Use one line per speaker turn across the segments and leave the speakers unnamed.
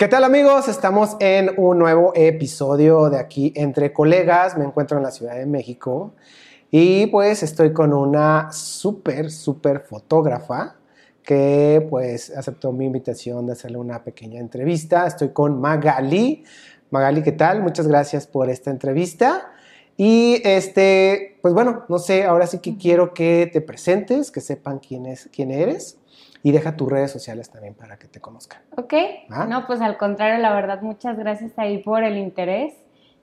¿Qué tal amigos? Estamos en un nuevo episodio de aquí entre colegas. Me encuentro en la Ciudad de México y pues estoy con una súper, súper fotógrafa que pues aceptó mi invitación de hacerle una pequeña entrevista. Estoy con Magali. Magali, ¿qué tal? Muchas gracias por esta entrevista. Y este, pues bueno, no sé, ahora sí que quiero que te presentes, que sepan quién, es, quién eres y deja tus redes sociales también para que te conozcan.
Ok. No, pues al contrario, la verdad, muchas gracias ahí por el interés.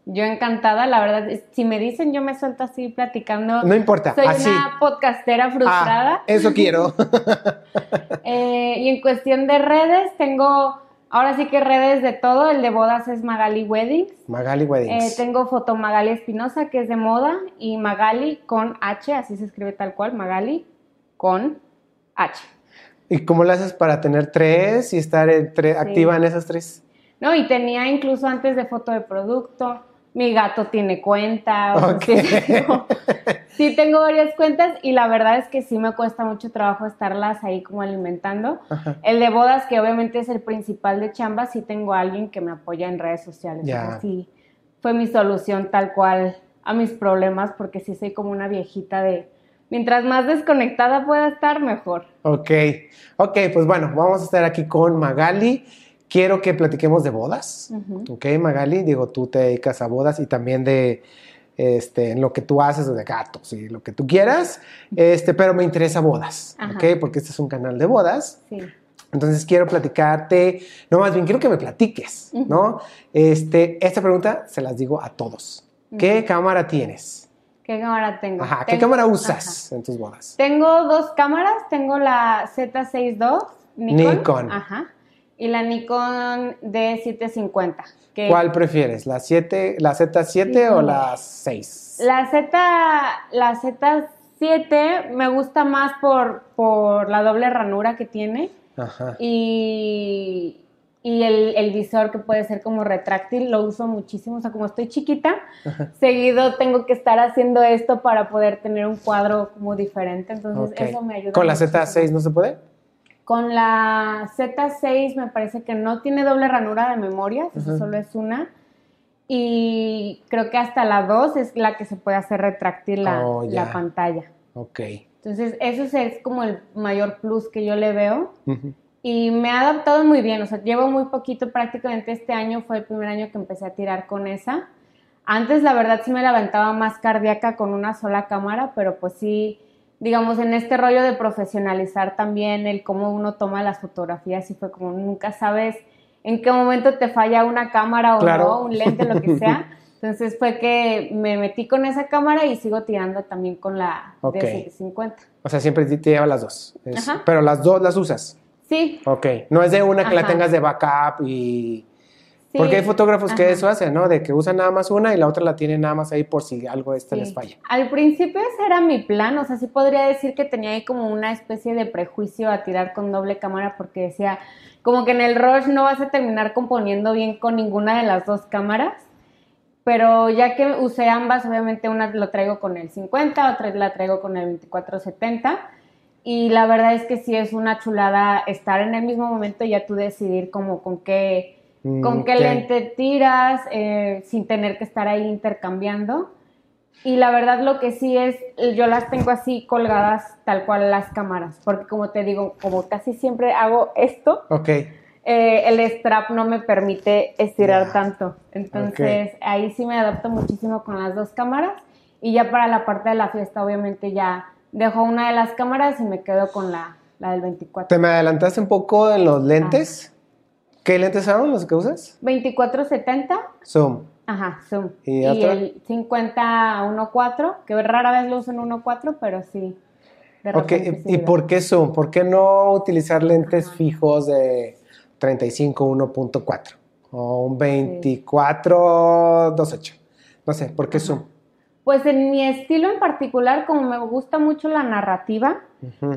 Yo encantada, la verdad, si me dicen yo me suelto así platicando.
No importa.
Soy una podcastera frustrada.
Ah, eso quiero.
Eh, y en cuestión de redes, tengo ahora sí que redes de todo. El de bodas es Magali Weddings.
Magali Weddings.
Eh, tengo foto Magali Espinosa, que es de moda, y Magali con H, así se escribe tal cual, Magali con H.
¿Y cómo lo haces para tener tres y estar activa en esas tres?
No, y tenía incluso antes de foto de producto. Mi gato tiene cuenta. sí, tengo varias cuentas y la verdad es que sí me cuesta mucho trabajo estarlas ahí como alimentando. El de bodas, que obviamente es el principal de chamba, sí tengo a alguien que me apoya en redes sociales. Sí, fue mi solución tal cual a mis problemas porque sí soy como una viejita de mientras más desconectada pueda estar, mejor.
Ok, ok, pues bueno, vamos a estar aquí con Magali. Quiero que platiquemos de bodas. Ok, Magali, digo, tú te dedicas a bodas y también de este, en lo que tú haces de gatos y lo que tú quieras, este, pero me interesa bodas, ¿ok? Porque este es un canal de bodas. Sí. Entonces quiero platicarte, no, más bien quiero que me platiques, ¿no? Este, esta pregunta se las digo a todos. ¿Qué cámara tienes?
¿Qué cámara tengo?
Ajá, ¿qué cámara usas en tus bodas?
Tengo dos cámaras, tengo la Z6 II
Nikon. Nikon.
Ajá. Y la Nikon D750.
¿Cuál prefieres? ¿La 7, la Z7 o la 6?
La Z, la Z7 me gusta más por, por la doble ranura que tiene. Ajá. Y y el, visor que puede ser como retráctil lo uso muchísimo, o sea, como estoy chiquita, seguido tengo que estar haciendo esto para poder tener un cuadro como diferente, entonces eso me ayuda.
¿Con la Z6 no se puede?
Con la Z6 me parece que no tiene doble ranura de memoria, solo es una. Y creo que hasta la 2 es la que se puede hacer retráctil la, oh, la pantalla.
Ok.
Entonces, eso es como el mayor plus que yo le veo y me ha adaptado muy bien, o sea, llevo muy poquito, prácticamente este año fue el primer año que empecé a tirar con esa. Antes la verdad sí me levantaba más cardíaca con una sola cámara, pero pues sí, digamos, en este rollo de profesionalizar también el cómo uno toma las fotografías y fue como nunca sabes en qué momento te falla una cámara o no, un lente, lo que sea. Entonces fue que me metí con esa cámara y sigo tirando también con la D750.
O sea, siempre te lleva las dos. Pero las dos las usas.
Sí.
Ok, no es de una que la tengas de backup y... Porque hay fotógrafos que eso hacen, ¿no? De que usan nada más una y la otra la tienen nada más ahí por si algo este les falla.
Al principio ese era mi plan, o sea, sí podría decir que tenía ahí como una especie de prejuicio a tirar con doble cámara porque decía, como que en el rush no vas a terminar componiendo bien con ninguna de las dos cámaras. Pero ya que usé ambas, obviamente una lo traigo con el 50, otra la traigo con el 2470 y la verdad es que sí es una chulada estar en el mismo momento y ya tú decidir como con qué, mm, con qué lente tiras, eh, sin tener que estar ahí intercambiando. Y la verdad lo que sí es, yo las tengo así colgadas tal cual las cámaras, porque como te digo, como casi siempre hago esto,
okay.
Eh, el strap no me permite estirar tanto. Entonces ahí sí me adapto muchísimo con las dos cámaras y ya para la parte de la fiesta obviamente ya dejo una de las cámaras y me quedo con la, la del 24.
¿Te me adelantaste un poco en los lentes? ¿Qué lentes son los que usas?
2470.
Zoom.
Ajá, zoom. ¿Y, el 50-1.4, que rara vez lo uso en 1.4, pero sí.
ok, ¿y por qué zoom? ¿Por qué no utilizar lentes fijos de 35 1.4 o un 24 2.8? No sé, ¿por qué zoom?
Pues en mi estilo en particular, como me gusta mucho la narrativa,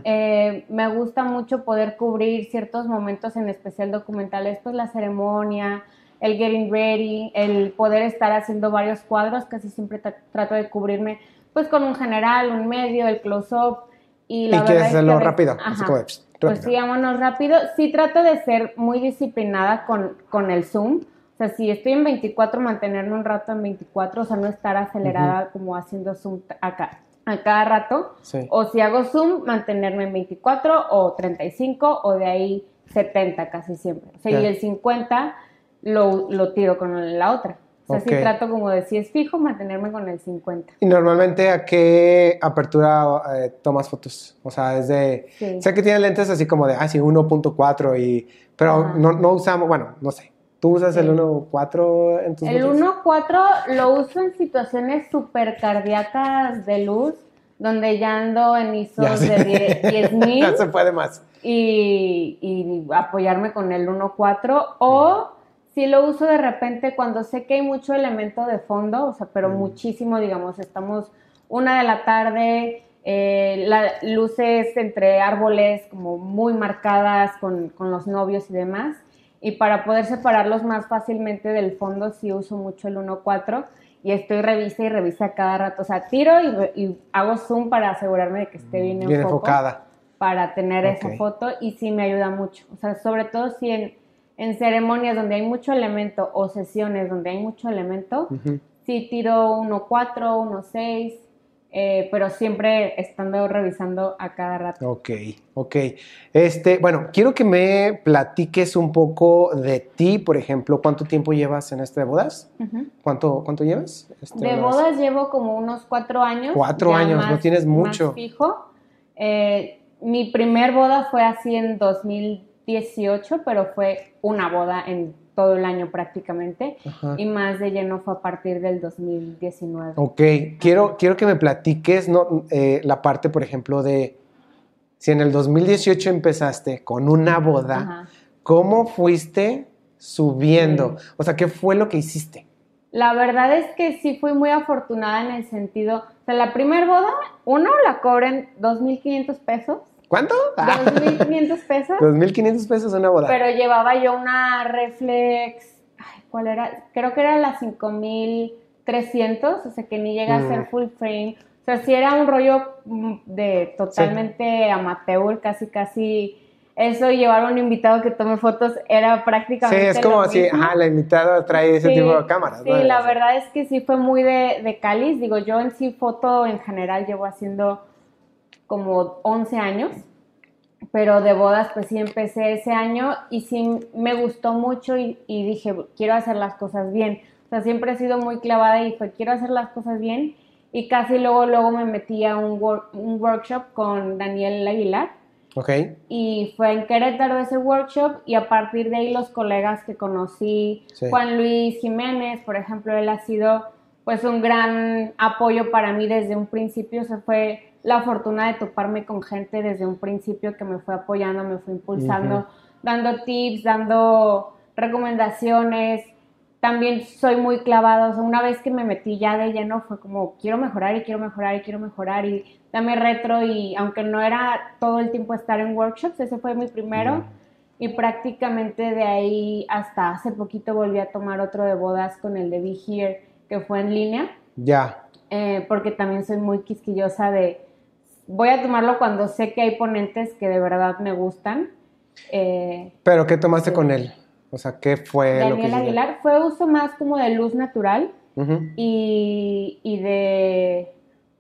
eh, me gusta mucho poder cubrir ciertos momentos, en especial documentales, pues la ceremonia, el getting ready, el poder estar haciendo varios cuadros, casi siempre trato de cubrirme pues con un general, un medio, el close-up.
Y, la y quieres hacerlo rápido,
pues
Rápido.
sí, vámonos rápido. Sí trato de ser muy disciplinada con, con el zoom. O sea, si estoy en 24, mantenerme un rato en 24, o sea, no estar acelerada como haciendo zoom acá, a cada rato.
Sí.
O si hago zoom, mantenerme en 24 o 35 o de ahí 70 casi siempre. O sea,
Ya.
y el 50 lo, lo tiro con la otra. O sea,
Ok.
sí trato como de si es fijo, mantenerme con el 50.
¿Y normalmente a qué apertura eh, tomas fotos? O sea, desde...
Sí.
Sé que tienes lentes así como de, ah, sí, 1.4 y... Pero
Ajá.
no, no usamos, bueno, no sé. ¿Tú usas el
Sí.
1.4 en tus
El
fotos?
1.4 lo uso en situaciones súper cardíacas de luz, donde ya ando en ISO
Ya sé.
de 10.000
Ya se puede más.
y, y apoyarme con el 1.4 o si lo uso de repente cuando sé que hay mucho elemento de fondo, o sea, pero
Mm.
muchísimo, digamos, estamos una de la tarde, eh, la- luces entre árboles como muy marcadas con, con los novios y demás, y para poder separarlos más fácilmente del fondo sí uso mucho el 1.4 y estoy revisa y revisa cada rato, o sea, tiro y, y hago zoom para asegurarme de que esté bien,
Bien
en foco
enfocada.
para tener esa foto y sí me ayuda mucho. O sea, sobre todo si en, en ceremonias donde hay mucho elemento o sesiones donde hay mucho elemento,
Ujú.
sí tiro 1.4, 1.6, eh, pero siempre estando revisando a cada rato.
Ok, ok. Este, bueno, quiero que me platiques un poco de ti, por ejemplo. ¿Cuánto tiempo llevas en este de bodas? ¿Cuánto, cuánto llevas? Este,
De bodas llevo como unos cuatro años.
Cuatro años, no tienes
más
mucho.
fijo. Eh, mi primer boda fue así en 2018, pero fue una boda en todo el año prácticamente.
Ajá.
Y más de lleno fue a partir del 2019.
Ok, quiero, quiero que me platiques ¿no? Eh, la parte, por ejemplo, de si en el 2018 empezaste con una boda,
Ajá.
¿cómo fuiste subiendo? O sea, ¿qué fue lo que hiciste?
La verdad es que sí fui muy afortunada en el sentido, o sea, la primer boda, uno la cobré en 2.500 pesos,
¿Cuánto? Ah,
2.500 pesos,
2.500 pesos una boda.
pero llevaba yo una reflex, ay, ¿cuál era? Creo que era la 5.300, o sea, que ni llega a ser
Mm.
full frame, o sea, sí era un rollo mm, de totalmente amateur, casi, casi... Eso, llevar a un invitado que tome fotos era
sí,
prácticamente
es como
mismo.
ajá, la invitada trae ese
Sí,
tipo de cámaras.
Sí,
¿no?
la verdad es que sí fue muy de, de cáliz. Digo, yo en sí foto en general llevo haciendo como 11 años, pero de bodas pues sí empecé ese año y sí me gustó mucho y, y dije, quiero hacer las cosas bien. O sea, siempre he sido muy clavada y fue, quiero hacer las cosas bien. Y casi luego, luego me metí a un, wor- un workshop con Daniel Aguilar
Ok,
y fue en Querétaro ese workshop y a partir de ahí los colegas que conocí,
Sí.
Juan Luis Jiménez, por ejemplo, él ha sido pues un gran apoyo para mí desde un principio, o sea, fue la fortuna de toparme con gente desde un principio que me fue apoyando, me fue impulsando, dando tips, dando recomendaciones. También soy muy clavada, o sea, una vez que me metí ya de lleno fue como quiero mejorar y quiero mejorar y quiero mejorar y dame retro y aunque no era todo el tiempo estar en workshops, ese fue mi primero. Y prácticamente de ahí hasta hace poquito volví a tomar otro de bodas con el de Be Here que fue en línea.
Ya.
eh, porque también soy muy quisquillosa de voy a tomarlo cuando sé que hay ponentes que de verdad me gustan. Eh,
Pero ¿qué tomaste con él? O sea, ¿qué fue lo que
Daniel? Aguilar fue uso más como de luz natural y, y de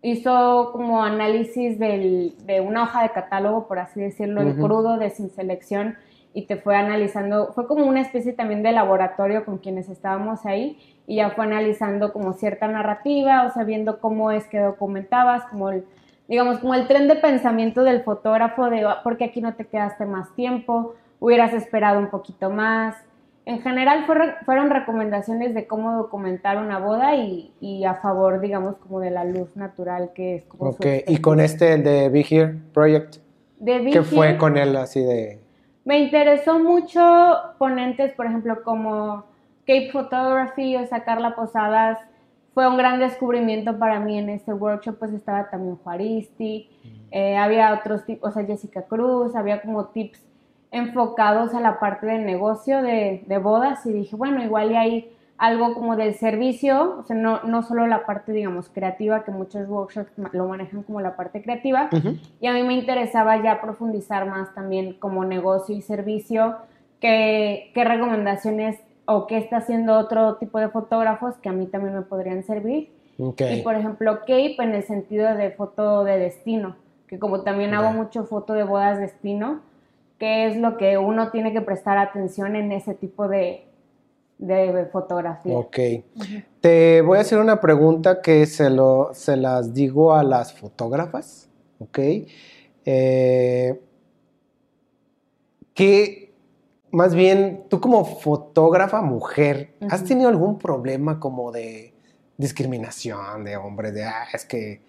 hizo como análisis del- de una hoja de catálogo, por así decirlo, en
Ujú.
crudo, de sin selección, y te fue analizando, fue como una especie también de laboratorio con quienes estábamos ahí, y ya fue analizando como cierta narrativa, o sea, viendo cómo es que documentabas, como el, digamos, como el tren de pensamiento del fotógrafo de "Ah, por qué aquí no te quedaste más tiempo, hubieras esperado un poquito más. En general fueron, fueron recomendaciones de cómo documentar una boda y, y a favor, digamos, como de la luz natural que es como
Ok, y con este, el de Be Here Project,
De
¿qué fue con él así de...?
Me interesó mucho ponentes, por ejemplo, como Cape Photography o Sacarla Posadas. Fue un gran descubrimiento para mí en este workshop, pues estaba también Juaristi, eh, había otros tipos, o sea, Jessica Cruz, había como tips enfocados a la parte de negocio de, de bodas y dije, bueno, igual y hay algo como del servicio, o sea, no, no solo la parte, digamos, creativa, que muchos workshops lo manejan como la parte creativa, y a mí me interesaba ya profundizar más también como negocio y servicio, qué, qué recomendaciones o qué está haciendo otro tipo de fotógrafos que a mí también me podrían servir. Y por ejemplo, Cape en el sentido de foto de destino, que como también hago mucho foto de bodas destino, qué es lo que uno tiene que prestar atención en ese tipo de, de fotografía.
Ok. Te voy a hacer una pregunta que se, lo, se las digo a las fotógrafas. Ok. Eh, que más bien, tú como fotógrafa mujer, ¿has tenido algún problema como de discriminación de hombres? De, ah, es que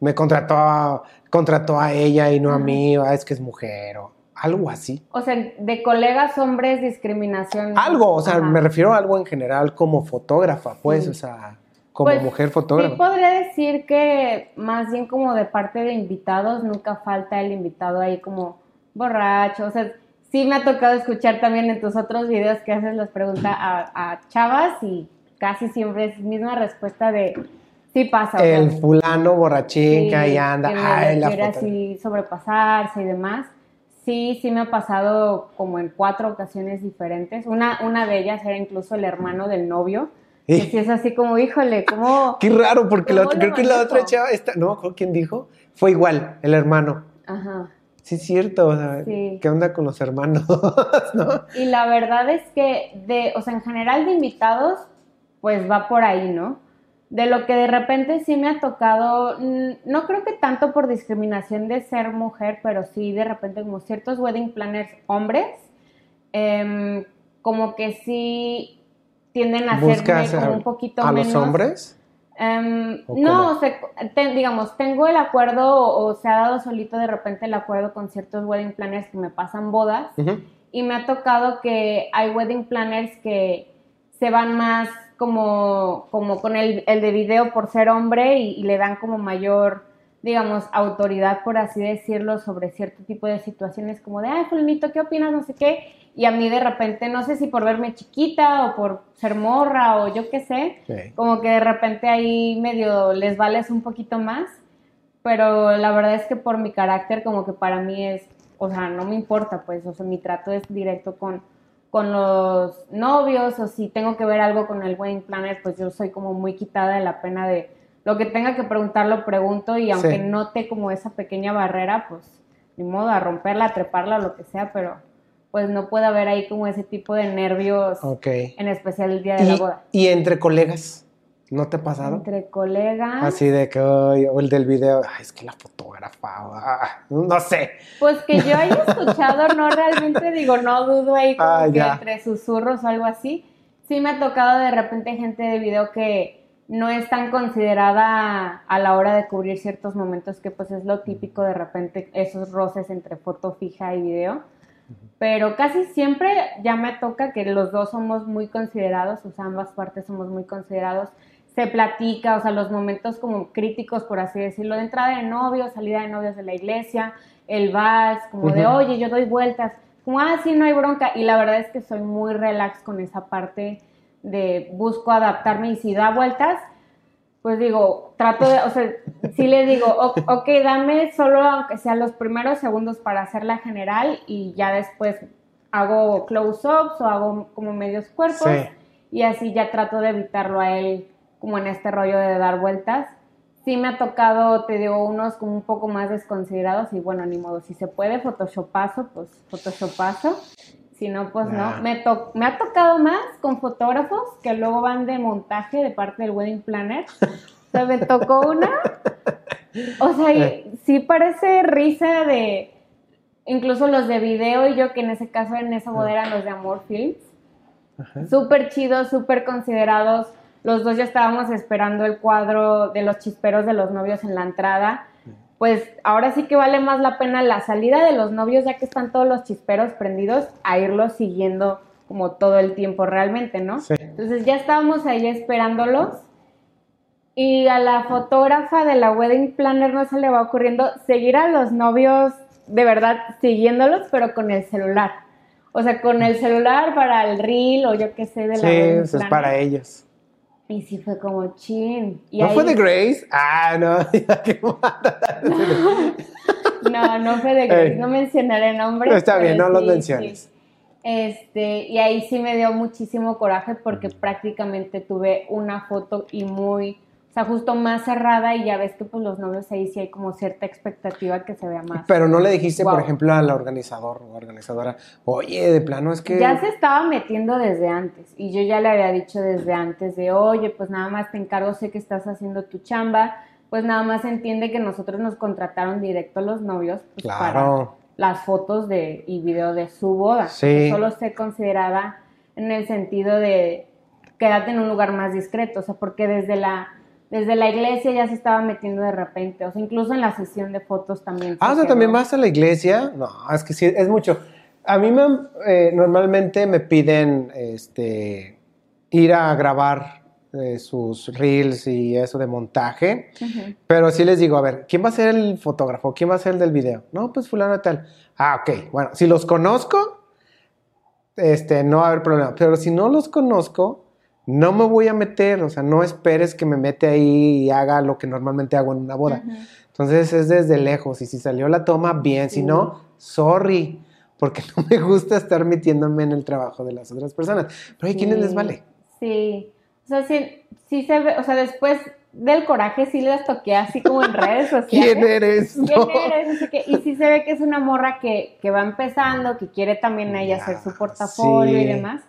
me contrató a, contrató a ella y no a mí, ah, es que es mujer, o algo así.
O sea, de colegas hombres, discriminación.
Algo, o sea, me refiero a algo en general como fotógrafa, pues, o sea, como
pues,
mujer fotógrafa.
Sí, podría decir que más bien como de parte de invitados, nunca falta el invitado ahí como borracho, o sea, sí me ha tocado escuchar también en tus otros videos que haces las preguntas a, chavas y casi siempre es misma respuesta de sí pasa.
El fulano borrachín que ahí anda,
ay, la quiere así sobrepasarse y demás sí, sí me ha pasado como en cuatro ocasiones diferentes. Una, una de ellas era incluso el hermano del novio. Y sí es así como, híjole, como...
Qué raro, porque creo que la otra chava, esta, no quién dijo, fue igual, el hermano. Ajá. Sí, es cierto, o sea, ¿qué onda con los hermanos? ¿no?
Y la verdad es que, de, o sea, en general de invitados, pues va por ahí, ¿no? de lo que de repente sí me ha tocado, no creo que tanto por discriminación de ser mujer, pero sí de repente como ciertos wedding planners hombres, em, como que sí tienden a hacerme como un poquito
a
menos.
los hombres?
Em, no, o sea, digamos, tengo el acuerdo o, se ha dado solito de repente el acuerdo con ciertos wedding planners que me pasan bodas y me ha tocado que hay wedding planners que se van más como, como con el, el de video por ser hombre y, le dan como mayor, digamos, autoridad, por así decirlo, sobre cierto tipo de situaciones como de, ay, Fulmito, ¿qué opinas? No sé qué. Y a mí de repente, no sé si por verme chiquita o por ser morra o yo qué sé, como que de repente ahí medio les vales un poquito más. Pero la verdad es que por mi carácter, como que para mí es, o sea, no me importa, pues, o sea, mi trato es directo con, con los novios o si tengo que ver algo con el wedding planner, pues yo soy como muy quitada de la pena de lo que tenga que preguntar lo pregunto y aunque note como esa pequeña barrera, pues ni modo a romperla, a treparla, lo que sea, pero pues no puede haber ahí como ese tipo de nervios, en especial el día de la boda.
¿Y entre colegas? ¿No te ha pasado?
Entre colegas.
Así de que, o el del video, ay, es que la fotógrafa, ah, no sé.
Pues que yo haya escuchado, no realmente digo, no dudo ahí como ah, que entre susurros o algo así. Sí me ha tocado de repente gente de video que no es tan considerada a la hora de cubrir ciertos momentos, que pues es lo típico de repente esos roces entre foto fija y video. Pero casi siempre ya me toca que los dos somos muy considerados, o sea, ambas partes somos muy considerados. Se platica, o sea, los momentos como críticos, por así decirlo, de entrada de novios, salida de novios de la iglesia, el vals, como de, oye, yo doy vueltas, como, ah, sí, no hay bronca. Y la verdad es que soy muy relax con esa parte de busco adaptarme y si da vueltas, pues digo, trato de, o sea, sí le digo, ok, dame solo aunque sea los primeros segundos para hacer la general y ya después hago close-ups o hago como medios cuerpos y así ya trato de evitarlo a él como en este rollo de dar vueltas. Sí me ha tocado, te digo, unos como un poco más desconsiderados y bueno, ni modo, si se puede photoshopazo, pues photoshopazo. Si no, pues no. Me, me ha tocado más con fotógrafos que luego van de montaje de parte del wedding planner. O sea, me tocó una. O sea, eh. sí parece risa de. Incluso los de video y yo, que en ese caso en esa boda eran los de Amor Films. Súper chidos, súper considerados los dos ya estábamos esperando el cuadro de los chisperos de los novios en la entrada. Pues ahora sí que vale más la pena la salida de los novios, ya que están todos los chisperos prendidos, a irlos siguiendo como todo el tiempo realmente, ¿no? Entonces ya estábamos ahí esperándolos. Y a la fotógrafa de la wedding planner no se le va ocurriendo seguir a los novios de verdad siguiéndolos, pero con el celular. O sea, con el celular para el reel o yo qué sé de la
Sí, eso es para ellos.
Y sí fue como chin. Y
¿No
ahí-
fue de Grace? Ah, no.
No, no fue de Grace, no mencionaré nombres.
Está bien, no los menciones.
sí. Este, y ahí sí me dio muchísimo coraje porque prácticamente tuve una foto y muy, o sea, justo más cerrada y ya ves que pues los novios ahí sí hay como cierta expectativa que se vea más.
Pero no le dijiste, por ejemplo, al organizador o organizadora, oye, de plano es que.
Ya se estaba metiendo desde antes y yo ya le había dicho desde antes de, oye, pues nada más te encargo, sé que estás haciendo tu chamba, pues nada más entiende que nosotros nos contrataron directo los novios pues, para
Claro.
las fotos de, y video de su boda.
Sí.
Solo esté considerada en el sentido de quédate en un lugar más discreto, o sea, porque desde la desde la iglesia ya se estaba metiendo de repente, o sea, incluso en la sesión de fotos también.
Ah, o sea, también vas a la iglesia. No, es que sí, es mucho. A mí me, eh, normalmente me piden este, ir a grabar eh, sus reels y eso de montaje. Pero sí les digo, a ver, ¿quién va a ser el fotógrafo? ¿Quién va a ser el del video? No, pues fulano tal. Ah, ok. Bueno, si los conozco, este, no va a haber problema. Pero si no los conozco, no me voy a meter. O sea, no esperes que me mete ahí y haga lo que normalmente hago en una boda. Entonces es desde lejos. Y si salió la toma, bien. Si no, sorry. Porque no me gusta estar metiéndome en el trabajo de las otras personas. Pero quienes
Sí,
les vale.
Sí. O sea, sí, sí se ve, o sea, después del coraje sí les toqué así como en redes sociales.
¿Quién eres?
¿Quién
No.
eres? Y sí se ve que es una morra que, que va empezando, que quiere también ella
Ya,
hacer su portafolio
sí.
y demás.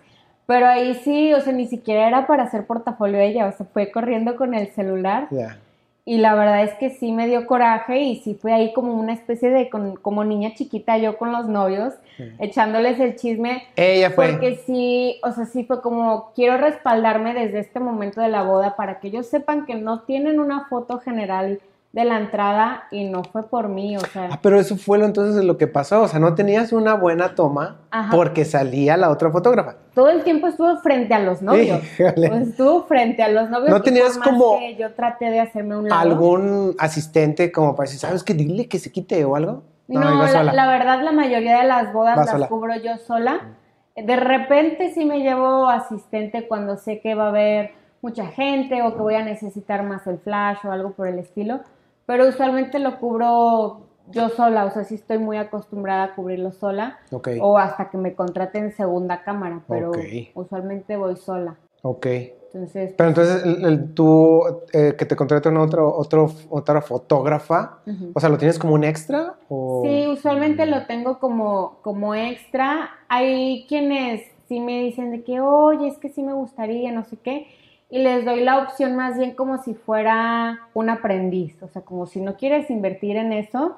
Pero ahí sí, o sea, ni siquiera era para hacer portafolio ella, o sea, fue corriendo con el celular.
Ya.
Y la verdad es que sí me dio coraje y sí fue ahí como una especie de, con- como niña chiquita yo con los novios,
Sí.
echándoles el chisme.
Ella fue.
Porque sí, o sea, sí fue como, quiero respaldarme desde este momento de la boda para que ellos sepan que no tienen una foto general de la entrada y no fue por mí, o
Ah,
sea,
pero eso fue lo entonces lo que pasó. O sea, no tenías una buena toma
Ajá.
porque salía la otra fotógrafa.
todo el tiempo estuvo frente a los novios.
Híjole.
Pues estuvo frente a los novios.
¿No tenías como
que yo traté de hacerme un lado.
¿Algún asistente como para decir, ¿sabes qué? Dile que se quite o algo.
No, la, verdad, la mayoría de las bodas
Va
las
sola.
cubro yo sola. De repente sí me llevo asistente cuando sé que va a haber mucha gente o que voy a necesitar más el flash o algo por el estilo, pero usualmente lo cubro yo sola, o sea, sí estoy muy acostumbrada a cubrirlo sola
Ok,
o hasta que me contraten segunda cámara, pero usualmente voy sola.
ok.
Entonces,
Pero entonces el- el- tú, eh, que te contraten otro, otro, otra fotógrafa, o sea, ¿lo tienes como un extra? O...
Sí, usualmente lo tengo como, como extra. Hay quienes sí me dicen de que, oye, es que sí me gustaría, no sé qué. Y les doy la opción más bien como si fuera un aprendiz. O sea, como si no quieres invertir en eso.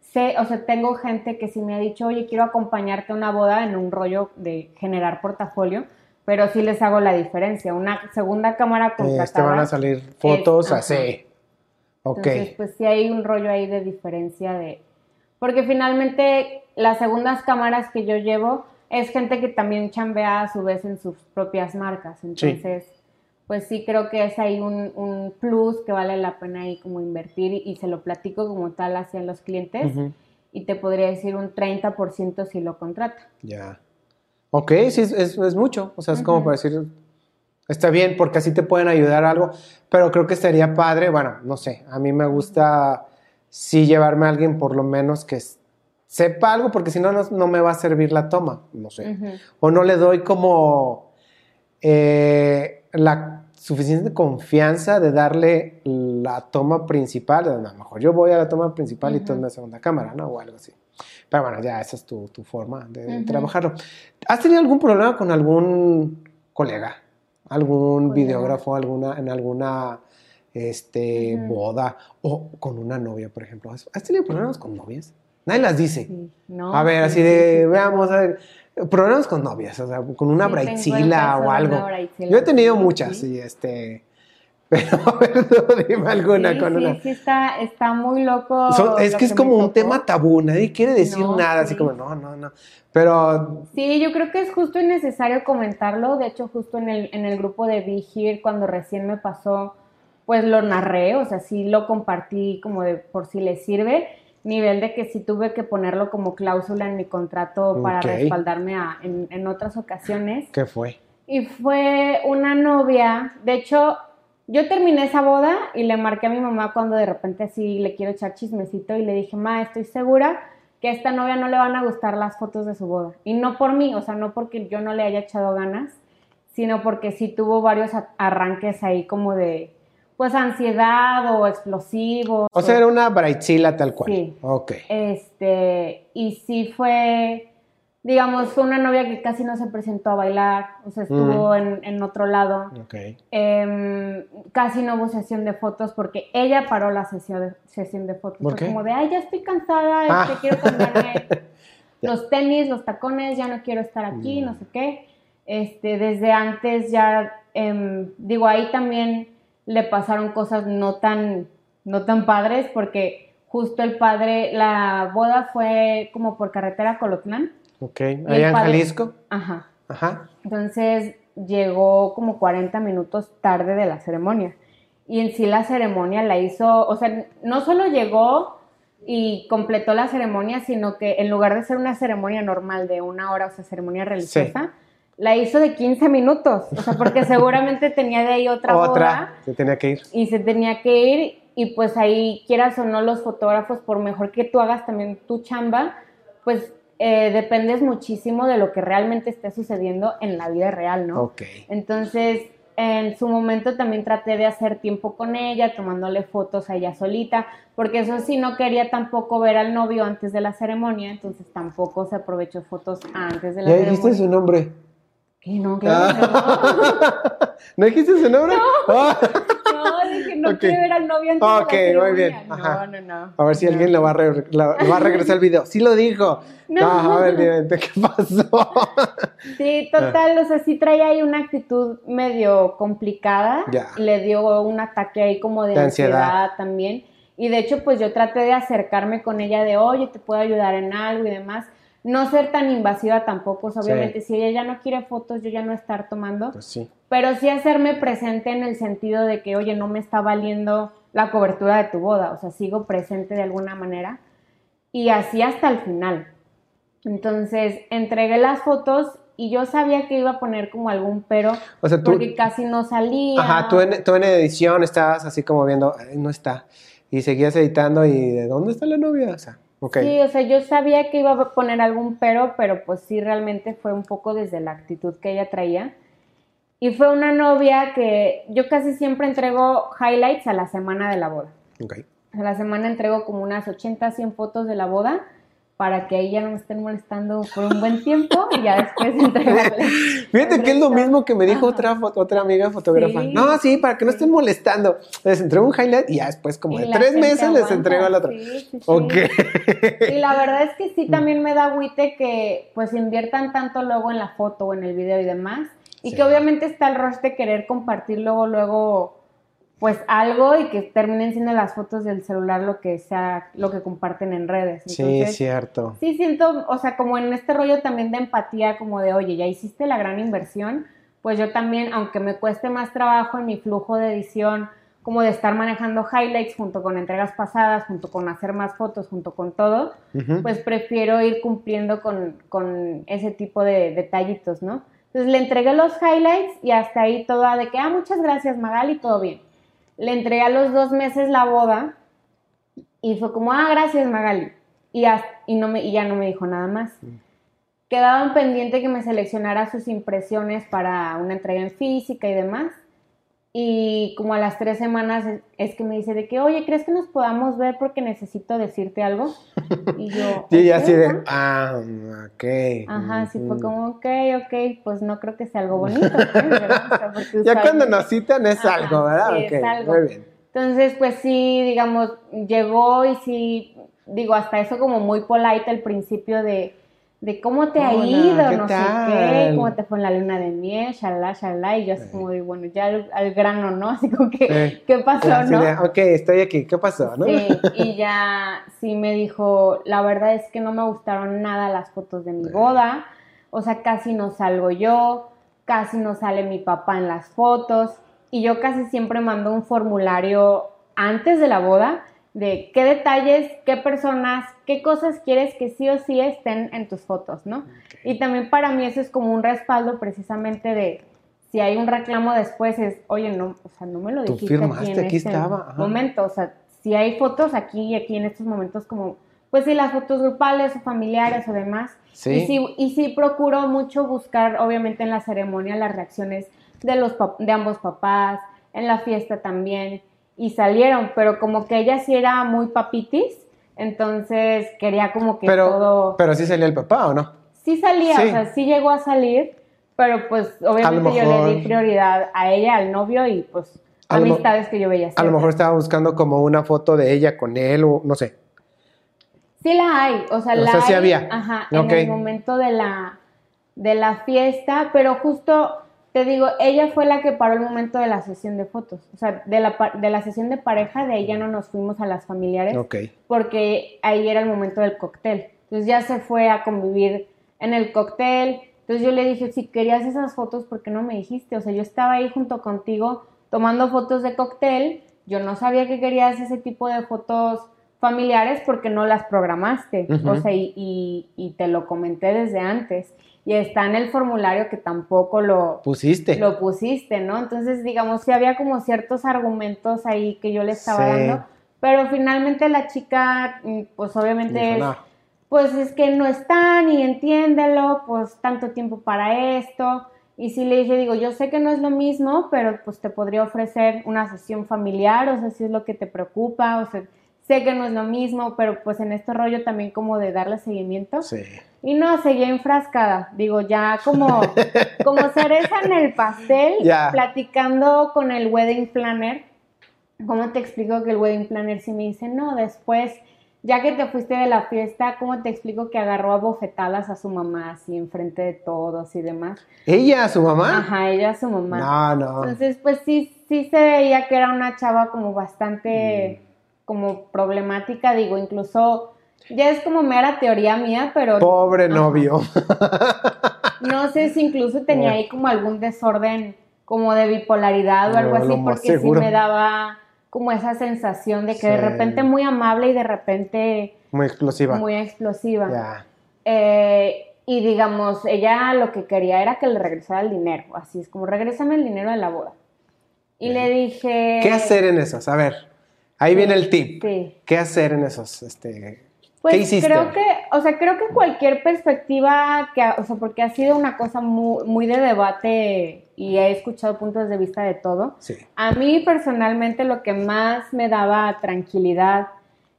Sé, o sea, tengo gente que sí me ha dicho, oye, quiero acompañarte a una boda en un rollo de generar portafolio. Pero sí les hago la diferencia. Una segunda cámara
Eh, te
contratada.
van a salir fotos así. Ok.
Entonces, pues sí hay un rollo ahí de diferencia de... Porque finalmente las segundas cámaras que yo llevo es gente que también chambea a su vez en sus propias marcas. Entonces, pues sí creo que es ahí un, un plus que vale la pena ahí como invertir y, y se lo platico como tal hacia los clientes y te podría decir un 30% si lo contrata.
Ya. Ok, sí, es, es- es mucho. O sea, es como para decir, está bien, porque así te pueden ayudar a algo. Pero creo que estaría padre, bueno, no sé, a mí me gusta sí llevarme a alguien por lo menos que sepa algo, porque si no, no, no me va a servir la toma, no sé. O no le doy como eh, la suficiente confianza de darle la toma principal. A lo mejor yo voy a la toma principal y tú en la segunda cámara, ¿no? O algo así. Pero bueno, ya esa es tu, tu forma de trabajarlo. ¿Has tenido algún problema con algún colega? ¿Algún
Colega.
videógrafo alguna, en alguna este, boda? O con una novia, por ejemplo. ¿Has, tenido problemas con novias? Nadie las dice.
Sí, ¿no?
A ver,
Sí,
así
sí,
de, veamos, a ver, problemas con novias, o sea, con una
Sí,
braitzila o algo. Yo he tenido muchas,
sí.
y este, pero a ver, dime alguna
Sí,
con
sí,
una.
sí, está, está muy loco.
Es
lo
que es como un tema tabú, nadie quiere decir
No,
nada, así
sí.
como, no, no, no. Pero,
Sí, yo creo que es justo y necesario comentarlo. De hecho, justo en el, en el grupo de Be Here, cuando recién me pasó, pues lo narré, o sea, sí lo compartí como de por si les sirve. Nivel de que sí tuve que ponerlo como cláusula en mi contrato para respaldarme a- en, en otras ocasiones.
¿Qué fue?
Y fue una novia, de hecho, yo terminé esa boda y le marqué a mi mamá cuando de repente así le quiero echar chismecito y le dije, ma, estoy segura que a esta novia no le van a gustar las fotos de su boda. Y no por mí, o sea, no porque yo no le haya echado ganas, sino porque sí tuvo varios arranques ahí como de, pues, ansiedad o explosivos.
O sea, era una braitzila tal cual.
Sí.
Ok.
Este, y sí fue, digamos, fue una novia que casi no se presentó a bailar, o sea, estuvo en, en otro lado.
Ok.
Em, casi no hubo sesión de fotos porque ella paró la sesión de, sesión de fotos.
¿Por qué?
como de, ay, ya estoy cansada,
Ah.
este, quiero cambiarme los tenis, los tacones, ya no quiero estar aquí,
Mm.
no sé qué. Este, desde antes ya, em, digo, ahí también le pasaron cosas no tan, no tan padres porque justo el padre, la boda fue como por carretera a Colotlán.
Ok. Allá en
padre-
Jalisco.
Ajá.
Ajá.
Entonces llegó como 40 minutos tarde de la ceremonia. Y en sí la ceremonia la hizo, o sea, no solo llegó y completó la ceremonia, sino que en lugar de ser una ceremonia normal de una hora, o sea, ceremonia religiosa, la hizo de 15 minutos. O sea, porque seguramente tenía de ahí otra, boda
Otra. Se tenía que ir.
y se tenía que ir y pues ahí quieras o no los fotógrafos, por mejor que tú hagas también tu chamba, pues eh, dependes muchísimo de lo que realmente esté sucediendo en la vida real, ¿no?
Ok.
Entonces, en su momento también traté de hacer tiempo con ella, tomándole fotos a ella solita, porque eso sí no quería tampoco ver al novio antes de la ceremonia, entonces tampoco se aprovechó fotos antes de la
¿Ya dijiste
ceremonia.
su nombre?
¿Qué? No, claro que no.
¿No dijiste su nombre? Ah.
No, dije, no
Ok.
quiere ver al novio antes
Ok,
de la
muy bien, ajá.
No, no, no.
A ver si
No.
alguien lo va, a re- lo- lo va a regresar al video. Sí lo dijo.
No.
Ah, a ver, dime, ¿qué pasó?
Sí, total, o sea, sí traía ahí una actitud medio complicada.
Ya.
Le dio un ataque ahí como de,
De ansiedad.
ansiedad. también. Y de hecho, pues yo traté de acercarme con ella de, oye, te puedo ayudar en algo y demás. No ser tan invasiva tampoco, o sea,
Sí.
obviamente, si ella ya no quiere fotos, yo ya no estar tomando.
Pues sí.
pero sí hacerme presente en el sentido de que, oye, no me está valiendo la cobertura de tu boda, o sea, sigo presente de alguna manera. Y así hasta el final. Entonces, entregué las fotos y yo sabía que iba a poner como algún pero,
O sea, tú.
porque casi no salía.
Ajá, tú en, tú en edición estabas así como viendo, "Ay, no está. Y seguías editando y ¿de dónde está la novia? O sea, ok.
Sí, o sea, yo sabía que iba a poner algún pero, pero pues sí, realmente fue un poco desde la actitud que ella traía. Y fue una novia que yo casi siempre entrego highlights a la semana de la boda.
Ok.
A la semana entrego como unas 80, 100 fotos de la boda para que ahí ya no me estén molestando por un buen tiempo y ya después entregarle.
Fíjate que es lo mismo que me dijo otra, otra amiga fotógrafa.
Sí.
No, sí, para que no estén molestando. Les entrego un highlight y ya después, como
Y
de tres meses, les entrego al otro.
Sí, sí, sí.
Ok.
Y la verdad es que sí también me da agüite que pues inviertan tanto luego en la foto o en el video y demás. Y que obviamente está el rush de querer compartir luego, luego, pues algo y que terminen siendo las fotos del celular lo que sea, lo que comparten en redes.
Sí,
Entonces,
es cierto.
Sí, siento, o sea, como en este rollo también de empatía, como de, oye, ya hiciste la gran inversión, pues yo también, aunque me cueste más trabajo en mi flujo de edición, como de estar manejando highlights junto con entregas pasadas, junto con hacer más fotos, junto con todo, pues prefiero ir cumpliendo con, con ese tipo de detallitos, ¿no? Entonces le entregué los highlights y hasta ahí toda de que, ah, muchas gracias Magali, todo bien. Le entregué a los dos meses la boda y fue como, ah, gracias Magali. Y, as- y, no me, y ya no me dijo nada más. Quedaban pendiente que me seleccionara sus impresiones para una entrega en física y demás. Y como a las tres semanas es- que me dice de que, oye, ¿crees que nos podamos ver porque necesito decirte algo? Y yo...
Y ella
"Ok,
así de,
ajá".
ah, ok.
Ajá, sí fue como, ok, ok, pues no creo que sea algo bonito. ¿verdad? O sea, porque
Ya cuando nos citan es
Ajá,
algo, ¿verdad?
sí, es algo.
muy bien.
Entonces, pues sí, digamos, llegó y sí, digo, hasta eso como muy polite al principio de, de cómo te ha ido,
¿qué
no sé qué, cómo te fue en la luna de miel, shalala, shalala, y yo así
Sí.
como de, bueno, ya al, al grano, ¿no? Así como que,
Sí.
¿qué pasó, no?
ok, estoy aquí, ¿qué pasó? ¿no?
Sí, y ya sí me dijo, la verdad es que no me gustaron nada las fotos de mi
Sí.
boda, o sea, casi no salgo yo, casi no sale mi papá en las fotos, y yo casi siempre mando un formulario antes de la boda de qué detalles, qué personas, qué cosas quieres que sí o sí estén en tus fotos, ¿no? Y también para mí eso es como un respaldo precisamente de si hay un reclamo después es, oye, no, o sea, no me lo
Tú
dijiste
firmaste,
aquí en
aquí
este
estaba,
momento, o sea, si hay fotos aquí y aquí en estos momentos como, pues sí, las fotos grupales o familiares o demás.
Sí.
Y sí, y sí procuro mucho buscar, obviamente, en la ceremonia las reacciones de, los de ambos papás, en la fiesta también, y salieron, pero como que ella sí era muy papitis, entonces quería como que
Pero,
todo...
pero sí salía el papá, ¿o no?
sí salía,
Sí.
o sea, sí llegó a salir, pero pues obviamente yo le di prioridad a ella, al novio y pues
A
amistades que yo veía.
A lo mejor estaba buscando como una foto de ella con él o no sé.
Sí la hay, o sea, la
sí
hay,
había.
Ajá, en el momento de la, de la fiesta, pero justo, te digo, ella fue la que paró el momento de la sesión de fotos, o sea, de la, de la sesión de pareja, de ahí ya no nos fuimos a las familiares,
Ok.
porque ahí era el momento del cóctel, entonces ya se fue a convivir en el cóctel, entonces yo le dije, si querías esas fotos, ¿por qué no me dijiste? O sea, yo estaba ahí junto contigo tomando fotos de cóctel, yo no sabía que querías ese tipo de fotos familiares porque no las programaste, o sea, y, y- y te lo comenté desde antes, y está en el formulario que tampoco lo,
Pusiste.
lo pusiste, ¿no? Entonces, digamos, sí había como ciertos argumentos ahí que yo le estaba
Sí.
dando, pero finalmente la chica, mm, pues obviamente es, pues es que no están y entiéndelo, pues tanto tiempo para esto. Y sí le dije, digo, yo sé que no es lo mismo, pero pues te podría ofrecer una sesión familiar, o sea, si es lo que te preocupa, o sea, sé que no es lo mismo, pero pues en este rollo también como de darle seguimiento.
Sí.
Y no, seguía enfrascada, digo, ya como, como cereza en el pastel,
Ya.
platicando con el wedding planner. ¿Cómo te explico que el wedding planner sí me dice, no, después, ya que te fuiste de la fiesta, ¿cómo te explico que agarró a bofetadas a su mamá así enfrente de todos y demás?
¿Ella, su mamá?
Ajá, ella su mamá.
No, no.
Entonces, pues sí, sí se veía que era una chava como bastante,
Mm.
Como problemática, digo, incluso, ya es como mera teoría mía, pero...
Pobre novio.
No sé si incluso tenía ahí como algún desorden como de bipolaridad o algo así, porque sí me daba como esa sensación de que de repente muy amable y de repente
Muy explosiva.
muy explosiva.
Ya.
Eh, y digamos, ella lo que quería era que le regresara el dinero, así es como, regrésame el dinero de la boda. Y le dije...
¿Qué hacer en esos? A ver, ahí viene el tip.
Sí.
¿Qué hacer en esos? Este,
Pues
¿Qué hiciste?
creo que, o sea, creo que cualquier perspectiva, que, o sea, porque ha sido una cosa muy, muy de debate y he escuchado puntos de vista de todo.
Sí.
A mí personalmente lo que más me daba tranquilidad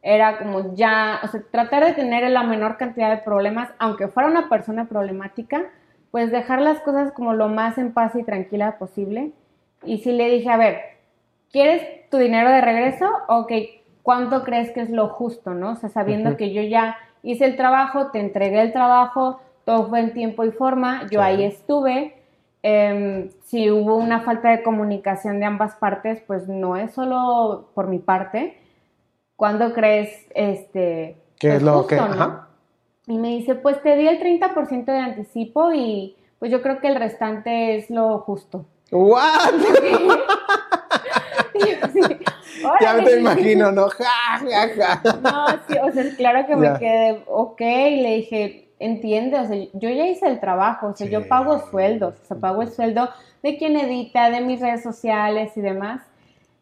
era como ya, o sea, tratar de tener la menor cantidad de problemas, aunque fuera una persona problemática, pues dejar las cosas como lo más en paz y tranquila posible. Y sí le dije, a ver, ¿quieres tu dinero de regreso? Ok, ¿cuánto crees que es lo justo, no? O sea, sabiendo que yo ya hice el trabajo, te entregué el trabajo, todo fue en tiempo y forma, yo ahí estuve. Em, si hubo una falta de comunicación de ambas partes, pues no es solo por mi parte. ¿Cuándo crees este
¿Qué
pues,
es lo
justo,
que-
no?
ajá.
Y me dice, pues te di el 30% de anticipo y pues yo creo que el restante es lo justo.
¿What?
Yo así,
ya
"Órale".
te imagino, ¿no? Ja, ja, ja.
No, sí, o sea, claro que
Ya.
me quedé, ok, y le dije, entiende, o sea, yo ya hice el trabajo, o sea, yo
Sí.
pago sueldos, o sea, pago el sueldo de quien edita, de mis redes sociales y demás.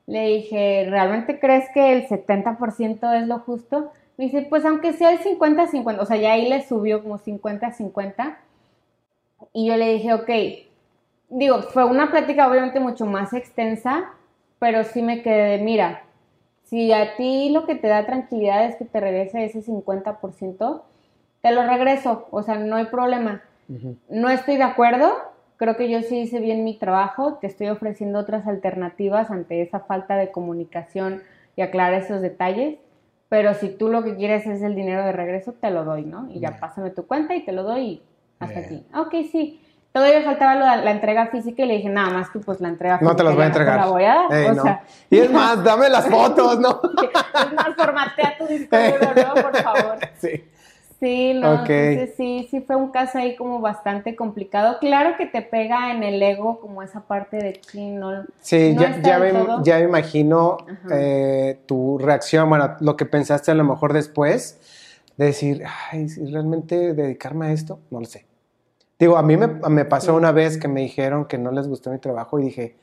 Le dije, ¿realmente crees que el 70% es lo justo? Me dice, pues aunque sea el 50-50, o sea, ya ahí le subió como 50-50. Y yo le dije, ok, digo, fue una plática obviamente mucho más extensa, pero sí me quedé de, mira, si a ti lo que te da tranquilidad es que te regrese ese 50%, te lo regreso, o sea, no hay problema. No estoy de acuerdo, creo que yo sí hice bien mi trabajo, te estoy ofreciendo otras alternativas ante esa falta de comunicación y aclarar esos detalles, pero si tú lo que quieres es el dinero de regreso, te lo doy, ¿no? Y ya pásame tu cuenta y te lo doy y hasta aquí. Ok, sí. Todavía faltaba lo la entrega física y le dije, nada más que pues la entrega
No te las voy a
ya no te
entregar.
la voy a dar.
Ey,
o
no.
sea,
Y es más, dame las fotos, ¿no?
es más, formatea tu disco duro, ¿no? Por favor.
Sí.
Sí, no,
Ok.
entonces sí, sí fue un caso ahí como bastante complicado. Claro que te pega en el ego como esa parte de chin, no,
Sí,
no
ya, ya, me, ya me imagino eh, tu reacción, bueno, lo que pensaste a lo mejor después, de decir, ay, si realmente dedicarme a esto, no lo sé. Digo, a mí me, me pasó una vez que me dijeron que no les gustó mi trabajo y dije,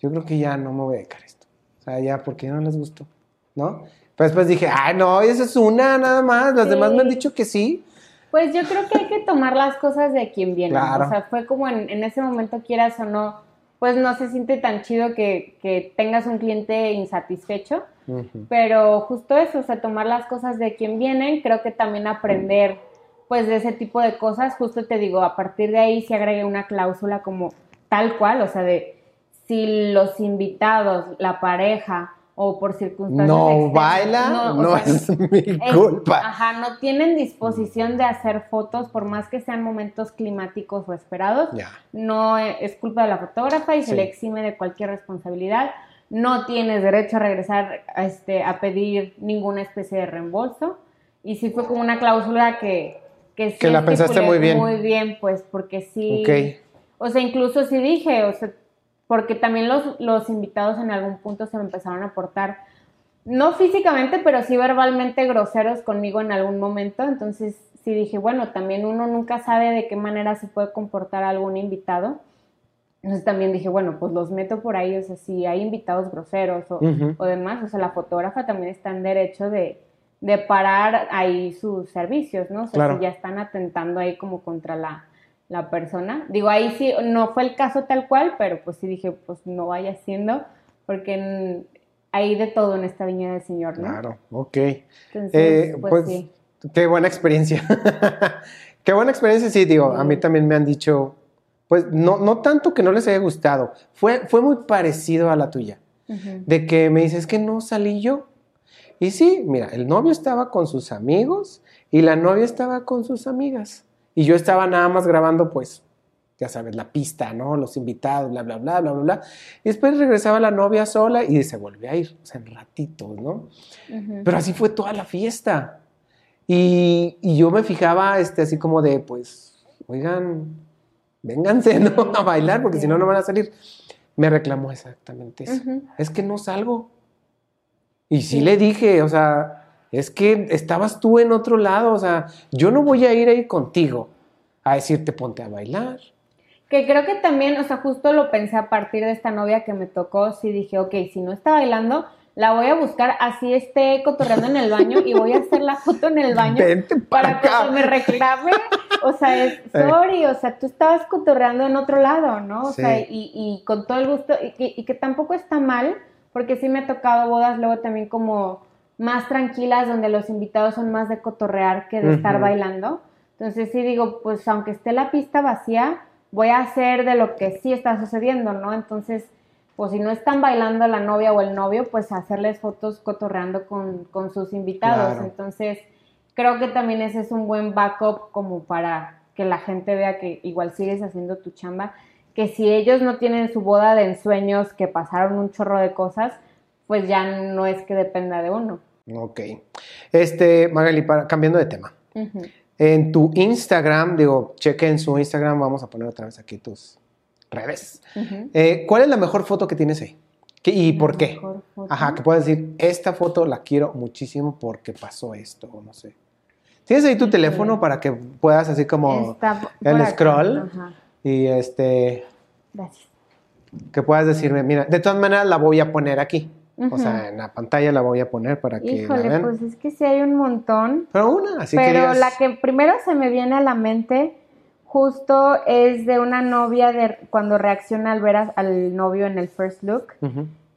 yo creo que ya no me voy a dedicar a esto. O sea, ya, ¿por qué no les gustó? ¿No? Pero después dije, ay, no, esa es una nada más, las
Sí.
demás me han dicho que sí.
Pues yo creo que hay que tomar las cosas de quien viene.
Claro.
O sea, fue como en, en ese momento quieras o no, pues no se siente tan chido que, que tengas un cliente insatisfecho.
Ujú.
Pero justo eso, o sea, tomar las cosas de quien vienen, creo que también aprender pues de ese tipo de cosas, justo te digo, a partir de ahí se agregue una cláusula como tal cual, o sea, de si los invitados, la pareja o por circunstancias
No
externas,
baila, no,
sea,
es mi
es-
culpa.
Ajá, no tienen disposición de hacer fotos por más que sean momentos climáticos o esperados.
Ya.
No e- es culpa de la fotógrafa y
Sí.
se le exime de cualquier responsabilidad. No tienes derecho a regresar a, este, a pedir ninguna especie de reembolso. Y sí fue como una cláusula que... Que, sí
Que la pensaste muy bien.
Muy bien, pues, porque sí...
Ok.
O sea, incluso sí dije, o sea, porque también los, los invitados en algún punto se me empezaron a portar, no físicamente, pero sí verbalmente groseros conmigo en algún momento. Entonces sí dije, bueno, también uno nunca sabe de qué manera se puede comportar algún invitado. Entonces también dije, bueno, pues los meto por ahí, o sea, si hay invitados groseros o, o demás, o sea, la fotógrafa también está en derecho de, de parar ahí sus servicios, ¿no? O sea,
Claro.
si ya están atentando ahí como contra la, la persona. Digo, ahí sí, no fue el caso tal cual, pero pues sí dije, pues no vaya siendo, porque en- hay de todo en esta viña del Señor, ¿no?
Claro, ok.
Entonces,
Eh,
pues,
pues,
sí.
qué buena experiencia. qué buena experiencia, sí, digo, a mí también me han dicho, pues no, no tanto que no les haya gustado, fue, fue muy parecido a la tuya, de que me dices que no salí yo. Y sí, mira, el novio estaba con sus amigos y la novia estaba con sus amigas. Y yo estaba nada más grabando, pues, ya sabes, la pista, ¿no? Los invitados, bla, bla, bla, bla, bla, bla. Y después regresaba la novia sola y se volvía a ir, o sea, en ratitos, ¿no?
Ujú.
Pero así fue toda la fiesta. Y, y yo me fijaba este, así como de, pues, oigan, vénganse, ¿no? A bailar, porque si no, no van a salir. Me reclamó exactamente eso.
Ujú.
Es que no salgo. Y sí,
Sí.
le dije, o sea, es que estabas tú en otro lado, o sea, yo no voy a ir ahí contigo a decirte ponte a bailar.
Que creo que también, o sea, justo lo pensé a partir de esta novia que me tocó, sí dije, ok, si no está bailando, la voy a buscar así esté cotorreando en el baño y voy a hacer la foto en el baño
Vente para
para
acá.
cuando me reclame, o sea, es, sorry, o sea, tú estabas cotorreando en otro lado, ¿no? O
Sí.
sea, y, y con todo el gusto, y que, y que tampoco está mal, porque sí me ha tocado bodas luego también como más tranquilas, donde los invitados son más de cotorrear que de estar bailando. Entonces sí digo, pues aunque esté la pista vacía, voy a hacer de lo que sí está sucediendo, ¿no? Entonces, pues si no están bailando la novia o el novio, pues hacerles fotos cotorreando con, con sus invitados.
Claro.
Entonces, creo que también ese es un buen backup como para que la gente vea que igual sigues haciendo tu chamba, que si ellos no tienen su boda de ensueños, que pasaron un chorro de cosas, pues ya no es que dependa de uno.
Ok. Este, Magali, para, cambiando de tema. En tu Instagram, digo, cheque en su Instagram, vamos a poner otra vez aquí tus redes. Eh, ¿Cuál es la mejor foto que tienes ahí? ¿Qué- ¿Y por
La
qué? Ajá, que puedes decir, esta foto la quiero muchísimo porque pasó esto, o no sé. ¿Tienes ahí tu teléfono para que puedas así como el
acá.
scroll?
Ajá.
Y este
Gracias.
que puedas decirme, mira, de todas maneras la voy a poner aquí. O sea, en la pantalla la voy a poner para que la
Híjole,
vean.
pues es que sí hay un montón.
Pero una, así
pero la que primero se me viene a la mente justo es de una novia de cuando reacciona al ver a- al novio en el first look.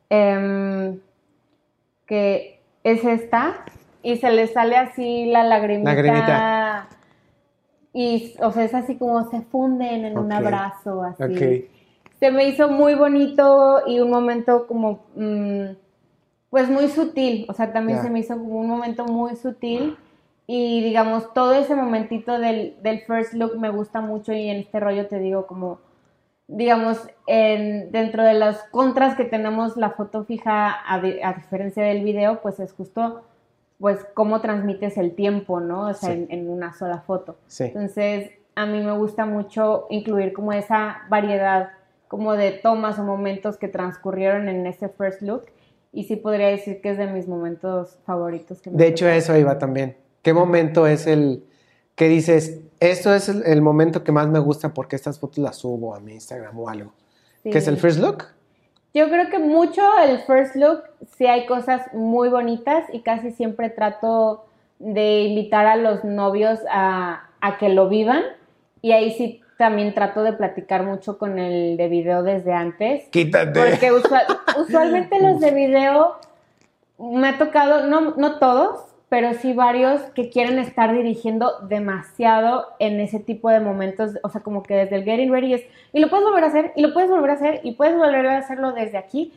Em, que es esta y se le sale así la lagrimita.
Lagrimita.
Y, o sea, es así como se funden en un
Ok.
abrazo, así.
Ok.
Se me hizo muy bonito y un momento como, mm, pues muy sutil, o sea, también
Ya.
se me hizo como un momento muy sutil y digamos, todo ese momentito del, del first look me gusta mucho y en este rollo te digo como, digamos, en, dentro de las contras que tenemos la foto fija, a, a diferencia del video, pues es justo pues cómo transmites el tiempo, ¿no? O sea,
Sí.
en, en una sola foto.
Sí.
Entonces, a mí me gusta mucho incluir como esa variedad como de tomas o momentos que transcurrieron en ese first look. Y sí podría decir que es de mis momentos favoritos. Que me
De hecho, eso iba también. ¿Qué momento es el que dices, esto es el, el momento que más me gusta porque estas fotos las subo a mi Instagram o algo? ¿Qué es el
Sí.
first look?
Yo creo que mucho el first look, sí hay cosas muy bonitas y casi siempre trato de invitar a los novios a, a que lo vivan. Y ahí sí también trato de platicar mucho con el de video desde antes.
Quítate.
Porque usual- usualmente los de video me ha tocado, no, no todos, pero sí varios que quieren estar dirigiendo demasiado en ese tipo de momentos. O sea, como que desde el getting ready es, y lo puedes volver a hacer, y lo puedes volver a hacer, y puedes volver a hacerlo desde aquí.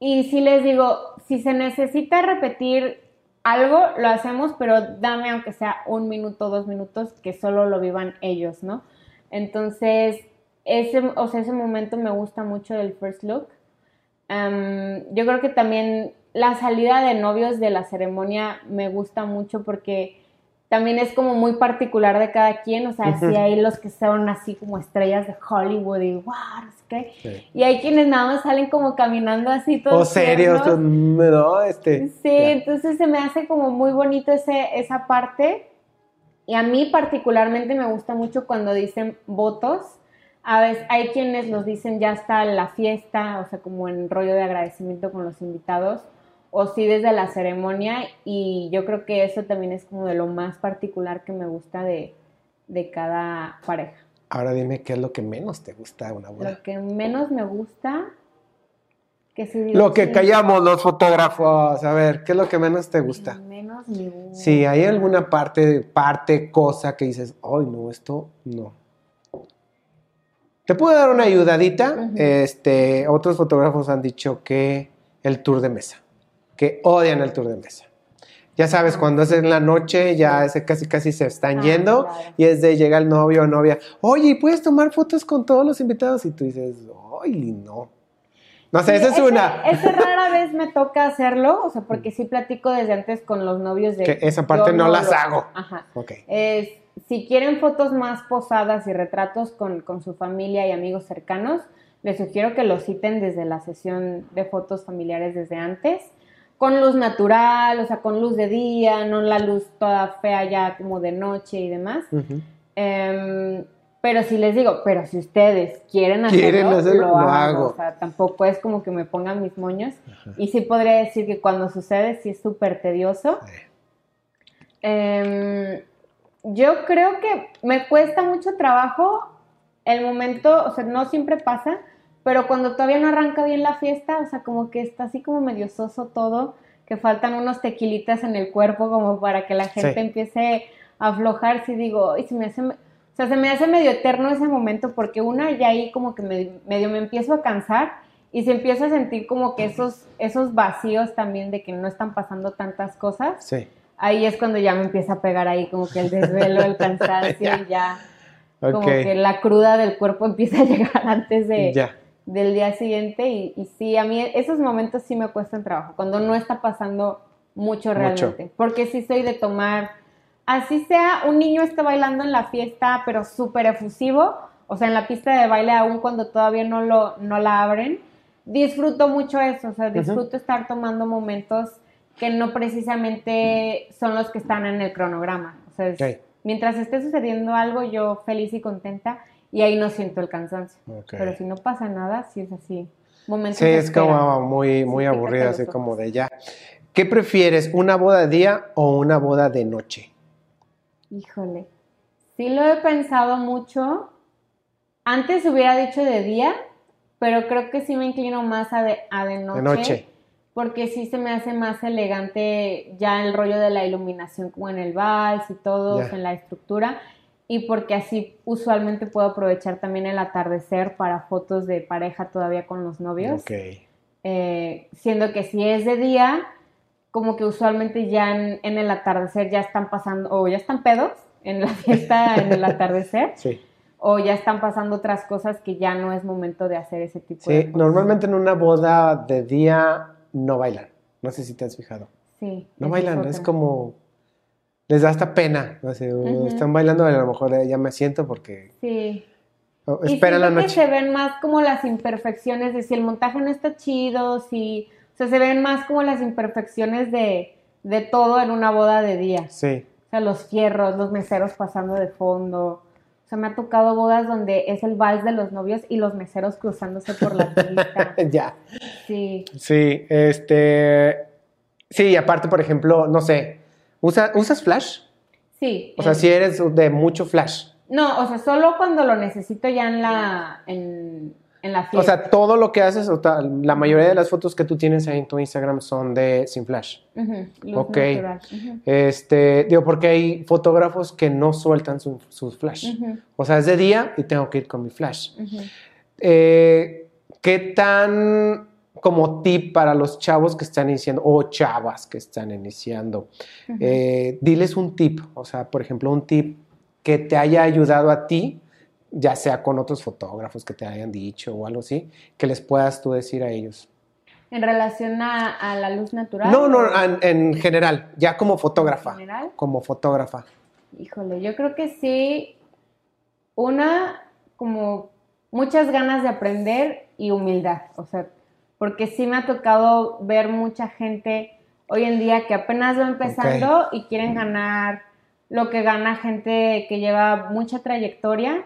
Y si les digo, si se necesita repetir algo, lo hacemos, pero dame aunque sea un minuto, dos minutos, que solo lo vivan ellos, ¿no? Entonces, ese, o sea, ese momento me gusta mucho del first look. Yo creo que también la salida de novios de la ceremonia me gusta mucho porque también es como muy particular de cada quien, o sea,
Ujú.
sí hay los que son así como estrellas de Hollywood y wow, no sé qué,
Sí.
y hay quienes nada más salen como caminando así todos
O serios,
tiernos.
me da este.
Sí,
ya.
entonces se me hace como muy bonito ese, esa parte. Y a mí particularmente me gusta mucho cuando dicen votos. A veces hay quienes los dicen ya hasta la fiesta, o sea, como en rollo de agradecimiento con los invitados, o sí desde la ceremonia. Y yo creo que eso también es como de lo más particular que me gusta de, de cada pareja.
Ahora dime qué es lo que menos te gusta de una boda.
Lo que menos me gusta, que digo,
Lo que
"Chin,
callamos los fotógrafos. A ver, ¿qué es lo que menos te gusta?
Menos me gusta.
Si hay alguna parte, parte, cosa que dices, ay, no, esto no. Te puedo dar una ayudadita. Este, otros fotógrafos han dicho que el tour de mesa, que odian el tour de mesa. Ya sabes, cuando es en la noche, ya ese casi casi se están
Ah,
yendo y es de llega el novio o novia, oye, ¿puedes tomar fotos con todos los invitados? Y tú dices, ay, no. No sé,
Sí,
esa es
ese-
una.
Ese rara vez me toca hacerlo, o sea, porque sí platico desde antes con los novios de...
Que esa parte no las hago.
Ajá.
Ok.
Es, si quieren fotos más posadas y retratos con, con su familia y amigos cercanos, les sugiero que lo citen desde la sesión de fotos familiares desde antes, con luz natural, o sea, con luz de día, no la luz toda fea ya como de noche y demás. Em, pero si les digo, pero si ustedes quieren hacerlo,
Quieren hacerlo, lo
hagan,
hago.
O sea, tampoco es como que me pongan mis moños. Y sí podría decir que cuando sucede sí es súper tedioso. Em, yo creo que me cuesta mucho trabajo el momento, o sea, no siempre pasa, pero cuando todavía no arranca bien la fiesta, o sea, como que está así como medio soso todo, que faltan unos tequilitas en el cuerpo como para que la gente
Sí.
empiece a aflojar, si digo, y se me hace, o sea, se me hace medio eterno ese momento porque una ya ahí como que me- medio me empiezo a cansar y se empieza a sentir como que esos, esos vacíos también de que no están pasando tantas cosas
Sí.
ahí es cuando ya me empieza a pegar ahí como que el desvelo, el cansancio y ya como que la cruda del cuerpo empieza a llegar antes de,
Ya.
Del día siguiente y, y sí, a mí esos momentos sí me cuestan trabajo, cuando no está pasando mucho realmente, porque sí soy de tomar, así sea, un niño está bailando en la fiesta, pero súper efusivo, o sea, en la pista de baile aún cuando todavía no, lo, no la abren, disfruto mucho eso, o sea, disfruto estar tomando momentos que no precisamente son los que están en el cronograma, o sea, es- mientras esté sucediendo algo, yo feliz y contenta y ahí no siento el cansancio. Pero si no pasa nada, sí es así. Momentos
Sí, es
espera.
como muy, muy
Sí,
aburrido,
fíjate
así como de ya. ¿Qué prefieres, una boda de día o una boda de noche?
Híjole, sí lo he pensado mucho. Antes hubiera dicho de día, pero creo que sí me inclino más a de, a de noche.
De noche.
Porque sí se me hace más elegante ya el rollo de la iluminación como en el vals y todo, en la estructura. Y porque así usualmente puedo aprovechar también el atardecer para fotos de pareja todavía con los novios.
Ok.
Eh, siendo que si es de día, como que usualmente ya en, en el atardecer ya están pasando, o ya están pedos en la fiesta en el atardecer,
Sí.
o ya están pasando otras cosas que ya no es momento de hacer ese tipo de
Sí,
cosas.
normalmente en una boda de día no bailan. No sé si te has fijado.
Sí.
No bailan, es
otra.
como... Les da hasta pena. o sea,
Ujú.
Están bailando, a lo mejor eh, ya me siento porque...
Sí.
oh,
Y
esperan la noche.
que se ven más como las imperfecciones de si el montaje no está chido, si... O sea, se ven más como las imperfecciones de, de todo en una boda de día.
Sí.
O sea, los fierros, los meseros pasando de fondo. O sea, me ha tocado bodas donde es el vals de los novios y los meseros cruzándose por la pista.
ya.
Sí.
Sí, este... Sí, y aparte, por ejemplo, no sé, ¿usa- ¿usas flash?
Sí.
O sea, si eres de mucho flash.
No, o sea, solo cuando lo necesito ya en la, en, en la fiesta.
O sea, todo lo que haces, o ta- la mayoría de las fotos que tú tienes ahí en tu Instagram son de sin flash.
Luz
ok.
natural.
Este, digo, porque hay fotógrafos que no sueltan su- sus flash.
ujú,
O sea, es de día y tengo que ir con mi flash. Eh, ¿Qué tan como tip para los chavos que están iniciando o chavas que están iniciando? Eh, diles un tip, o sea, por ejemplo, un tip que te haya ayudado a ti, ya sea con otros fotógrafos que te hayan dicho o algo así, que les puedas tú decir a ellos.
En relación a, a la luz natural.
No, no, en, en general, ya como fotógrafa.
en general.
Como fotógrafa.
Híjole, yo creo que sí. Una, como muchas ganas de aprender y humildad. O sea, porque sí me ha tocado ver mucha gente hoy en día que apenas va empezando y quieren ganar lo que gana gente que lleva mucha trayectoria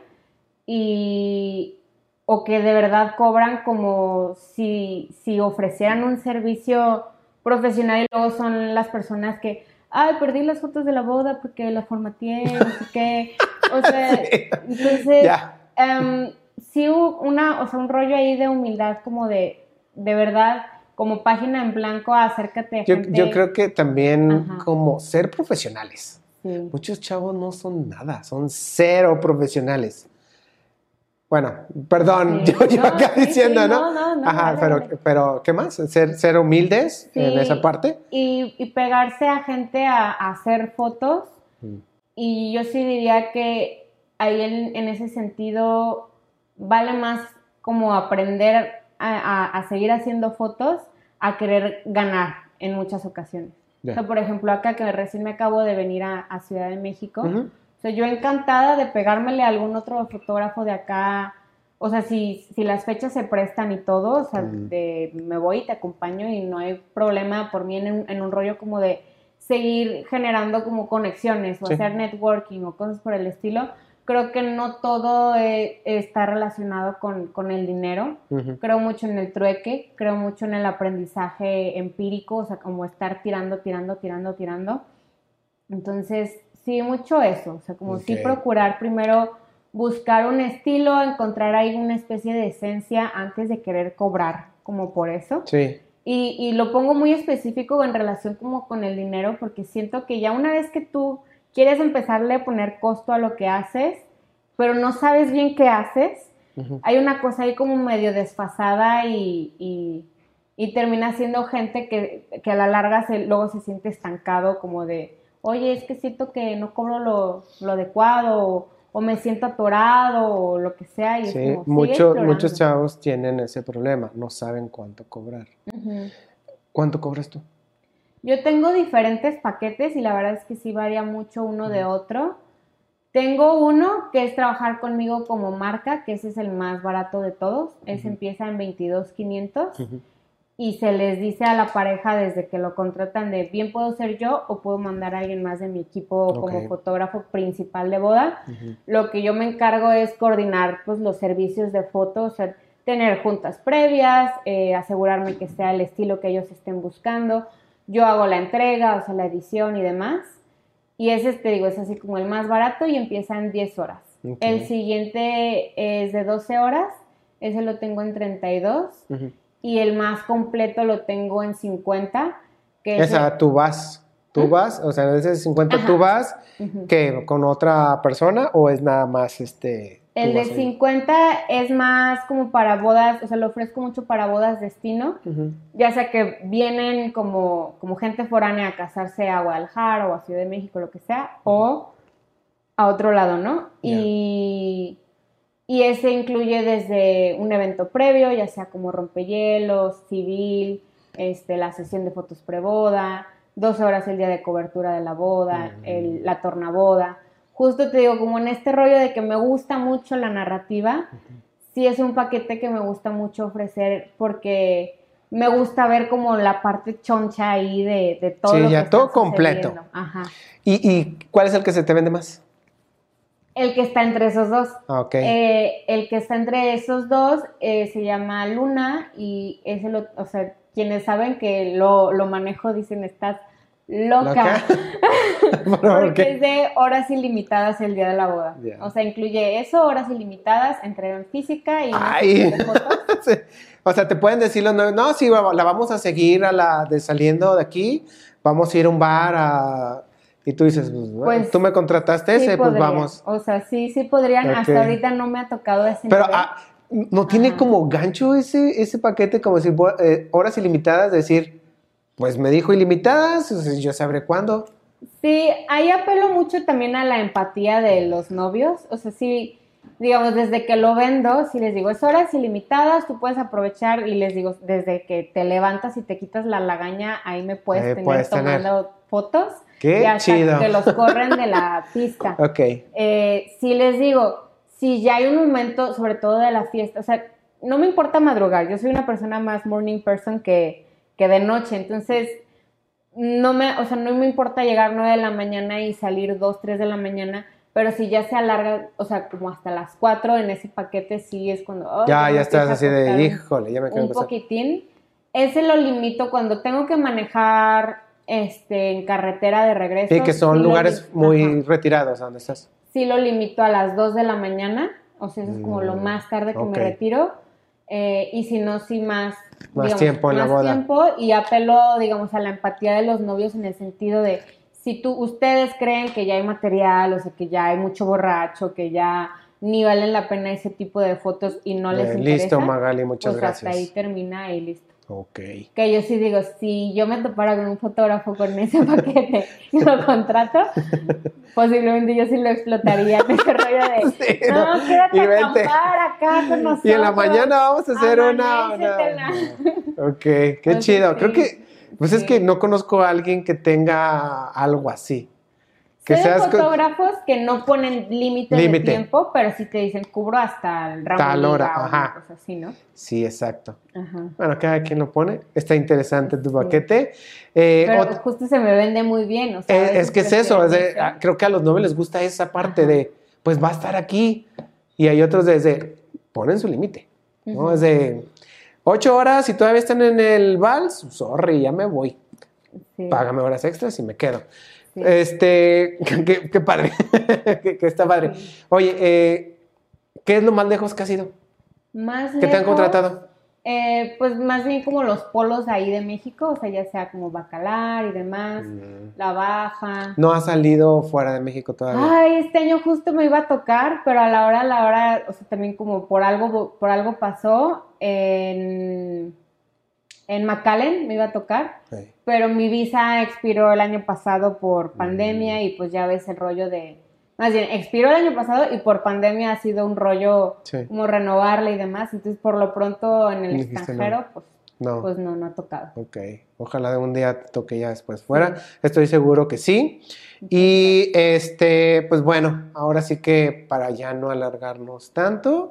y o que de verdad cobran como si, si ofrecieran un servicio profesional y luego son las personas que, ay, perdí las fotos de la boda porque la formateé, no sé qué. O sea,
Sí.
entonces, em, sí hubo una, o sea, un rollo ahí de humildad como de, de verdad, como página en blanco, acércate a
Yo,
gente.
yo creo que también
Ajá.
como ser profesionales.
Sí.
Muchos chavos no son nada, son cero profesionales. Bueno, perdón,
Sí.
yo, yo
No,
acá
sí,
diciendo, ¿no?
no, no, no,
Ajá, pero, pero ¿qué más? Ser, ser humildes en esa parte.
Y, y pegarse a gente a, a hacer fotos.
Mm.
Y yo sí diría que ahí en, en ese sentido vale más como aprender a, a- a seguir haciendo fotos a querer ganar en muchas ocasiones. O sea, por ejemplo, acá que recién me acabo de venir a, a Ciudad de México,
Ujú.
o sea, yo encantada de pegármele a algún otro fotógrafo de acá. O sea, si, si las fechas se prestan y todo, o sea, de, me voy y te acompaño y no hay problema por mí en, un- en un rollo como de seguir generando como conexiones o
Sí.
hacer networking o cosas por el estilo. Creo que no todo eh, está relacionado con, con el dinero. Creo mucho en el trueque, creo mucho en el aprendizaje empírico, o sea, como estar tirando, tirando, tirando, tirando. Entonces, sí, mucho eso, o sea, como sí procurar primero buscar un estilo, encontrar ahí una especie de esencia antes de querer cobrar como por eso.
Sí,
Y, y lo pongo muy específico en relación como con el dinero, porque siento que ya una vez que tú quieres empezarle a poner costo a lo que haces, pero no sabes bien qué haces, hay una cosa ahí como medio desfasada y, y, y termina siendo gente que, que a la larga se, luego se siente estancado como de, oye, es que siento que no cobro lo, lo adecuado o, o me siento atorado o lo que sea. Y es
Sí,
como,
mucho- muchos chavos tienen ese problema, no saben cuánto cobrar. ¿Cuánto cobras tú?
Yo tengo diferentes paquetes y la verdad es que sí varía mucho uno de otro. Tengo uno que es trabajar conmigo como marca, que ese es el más barato de todos. Ese
Ujú.
empieza en 22,500
Ujú.
y se les dice a la pareja desde que lo contratan de bien puedo ser yo o puedo mandar a alguien más de mi equipo como fotógrafo principal de boda. Lo que yo me encargo es coordinar pues, los servicios de fotos, o sea, tener juntas previas, eh, asegurarme que sea el estilo que ellos estén buscando. Yo hago la entrega, o sea, la edición y demás. Y ese, te digo, es así como el más barato y empieza en 10 horas. El siguiente es de 12 horas, ese lo tengo en 32.
Ujú.
Y el más completo lo tengo en 50. Que es
Esa, tú vas, tú
¿Mm?
vas, o sea, ese 50
Ajá.
tú vas. ¿qué? ¿Con otra persona o es nada más este?
El de
vas ahí?
50 es más como para bodas, o sea, lo ofrezco mucho para bodas destino, ya sea que vienen como, como gente foránea a casarse a Guadalajara o a Ciudad de México, lo que sea, o a otro lado, ¿no? Y, y ese incluye desde un evento previo, ya sea como rompehielos, civil, este, la sesión de fotos preboda, 12 horas el día de cobertura de la boda, el, la tornaboda. Justo te digo, como en este rollo de que me gusta mucho la narrativa, sí es un paquete que me gusta mucho ofrecer porque me gusta ver como la parte choncha ahí de, de todo.
Sí,
lo
ya
que
todo completo.
Ajá.
¿Y, ¿Y cuál es el que se te vende más?
El que está entre esos dos.
Ah, Ok.
Eh, el que está entre esos dos eh, se llama Luna y es el, o sea, quienes saben que lo, lo manejo dicen estás loca.
¿Por
Porque es de horas ilimitadas el día de la boda. O sea, incluye eso, horas ilimitadas, entrega en física y
Ay. Sí. O sea, te pueden decir los nueve, no, sí, la vamos a seguir a la de saliendo de aquí, vamos a ir a un bar a... Y tú dices, pues,
Pues,
tú me contrataste
Sí
ese, pues vamos.
O sea, sí, sí podrían. Hasta ahorita no me ha tocado ese
Pero ah, no tiene
Ajá.
como gancho ese, ese paquete, como decir, eh, horas ilimitadas, decir, pues me dijo ilimitadas, o sea, yo sabré cuándo.
Sí, ahí apelo mucho también a la empatía de los novios. O sea, sí, digamos, desde que lo vendo, si les digo, es horas ilimitadas, tú puedes aprovechar y les digo, desde que te levantas y te quitas la lagaña, ahí me puedes
Ahí
tener
puedes tener.
tomando fotos.
Qué
y hasta
chido.
que los corren de la pista.
Ok.
Eh, si les digo, si ya hay un momento, sobre todo de la fiesta, o sea, no me importa madrugar, yo soy una persona más morning person que, que de noche, entonces no me, o sea, no me importa llegar 9 de la mañana y salir 2, 3 de la mañana, pero si ya se alarga, o sea, como hasta las 4 en ese paquete, sí es cuando... ay,
ya, ya estás así de, híjole, ya me quiero
un
pasar.
poquitín. Ese lo limito cuando tengo que manejar este, en carretera de regreso.
Sí, que son
sí
lugares muy
Ajá
retirados donde estás.
sí lo limito a las 2 de la mañana, o sea, eso es como lo
Mm,
más tarde que me retiro, eh, y si no, sí más,
Más tiempo en la boda.
tiempo, y apelo, digamos, a la empatía de los novios en el sentido de, si tú, ustedes creen que ya hay material, o sea, que ya hay mucho borracho, que ya ni valen la pena ese tipo de fotos y no les
Eh,
interesa,
listo, Magali, muchas
pues
gracias.
hasta ahí termina y listo.
Ok.
Que yo sí digo, si yo me topara con un fotógrafo con ese paquete y lo contrato, posiblemente yo sí lo explotaría en ese rollo de,
Sí,
no,
no,
quédate
y
a acampar acá con nosotros.
Y en la mañana vamos a hacer una, Ok, qué chido. Creo que, pues es que no conozco a alguien que tenga algo así. Que seas
fotógrafos que no ponen límite de tiempo, pero sí te dicen cubro hasta el ramo
Tal
de
hora, ajá.
una cosa así, ¿no?
Sí, exacto.
Ajá.
Bueno, cada quien lo pone. Está interesante tu
Sí.
paquete. Eh,
Pero
ot-
justo se me vende muy bien, o sea,
eh, es que es eso. es de-
prefieren
ah, creo que a los novios les gusta esa parte
Ajá.
de, pues va a estar aquí. Y hay otros desde, ponen su límite. ¿no? Es de ocho horas y todavía están en el vals. Sorry, ya me voy.
Sí,
Págame horas extras y me quedo.
Sí.
Este, qué, qué padre, que, que está padre. Oye, eh, ¿qué es lo más lejos que has ido?
Más
¿Qué te han
lejos,
contratado?
eh, pues más bien como los polos ahí de México, o sea, ya sea como Bacalar y demás, La Baja.
No has salido fuera de México todavía.
Ay, este año justo me iba a tocar, pero a la hora, a la hora, o sea, también como por algo, por algo pasó en, en McAllen me iba a tocar,
Sí.
pero mi visa expiró el año pasado por
Mm.
pandemia y pues ya ves el rollo de, más bien, expiró el año pasado y por pandemia ha sido un rollo
Sí.
como renovarla y demás, entonces por lo pronto en el extranjero, pues,
No.
pues no, no ha tocado.
Ok. Ojalá de un día toque ya después fuera. Estoy seguro que sí. Y este, pues bueno, ahora sí que para ya no alargarnos tanto,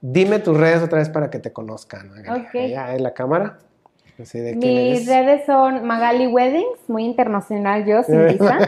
dime tus redes otra vez para que te conozcan. Magali.
Ok.
Allá en la cámara. Así de quién
Mis redes son Magali Weddings, muy internacional yo, sin visa.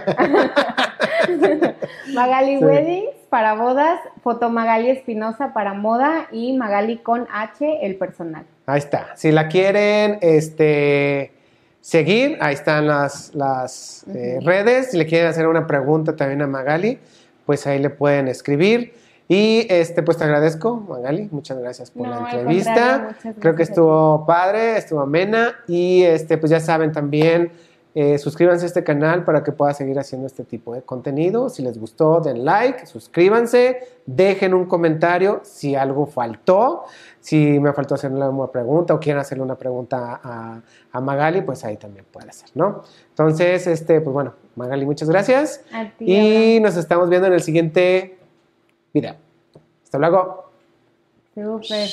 Magali
Sí.
Weddings para bodas, foto Magali Espinosa para moda y Magali con H, el personal.
Ahí está. Si la quieren este, seguir, ahí están las, las eh, redes. Si le quieren hacer una pregunta también a Magali, pues ahí le pueden escribir. Y este, pues te agradezco, Magali. Muchas gracias por
No,
la entrevista. Creo que estuvo padre, estuvo amena. Y este, pues ya saben también. eh, suscríbanse a este canal para que pueda seguir haciendo este tipo de contenido. Si les gustó, den like, suscríbanse, dejen un comentario si algo faltó. Si me faltó hacerle una pregunta o quieren hacerle una pregunta a, a Magali, pues ahí también puede ser, ¿no? Entonces, este, pues bueno, Magali, muchas gracias.
A ti,
Y nos estamos viendo en el siguiente Hasta luego.
Súper.